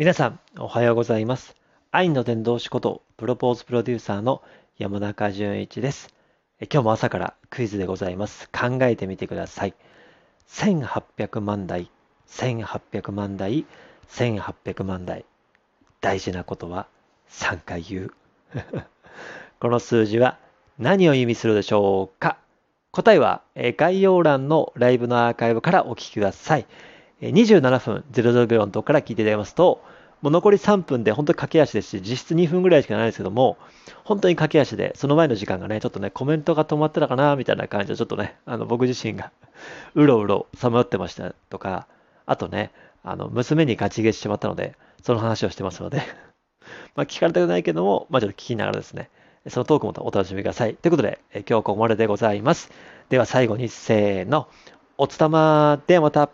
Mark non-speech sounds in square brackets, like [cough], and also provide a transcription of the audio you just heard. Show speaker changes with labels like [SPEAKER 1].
[SPEAKER 1] 皆さん、おはようございます。愛の伝道師こと、プロポーズプロデューサーの山中淳一です。今日も朝からクイズでございます。考えてみてください。1800万台、1800万台、1800万台。大事なことは3回言う。[laughs] この数字は何を意味するでしょうか答えは概要欄のライブのアーカイブからお聞きください。27分00秒のとこから聞いていただきますと、もう残り3分で本当に駆け足ですし、実質2分ぐらいしかないですけども、本当に駆け足で、その前の時間がね、ちょっとね、コメントが止まってたかな、みたいな感じで、ちょっとね、あの、僕自身がうろうろさまよってましたとか、あとね、あの、娘にガチゲしてしまったので、その話をしてますので [laughs] ま、聞かれたくないけども、まあ、ちょっと聞きながらですね、そのトークもお楽しみください。ということで、今日はここまででございます。では最後に、せーの、おつたまでまた。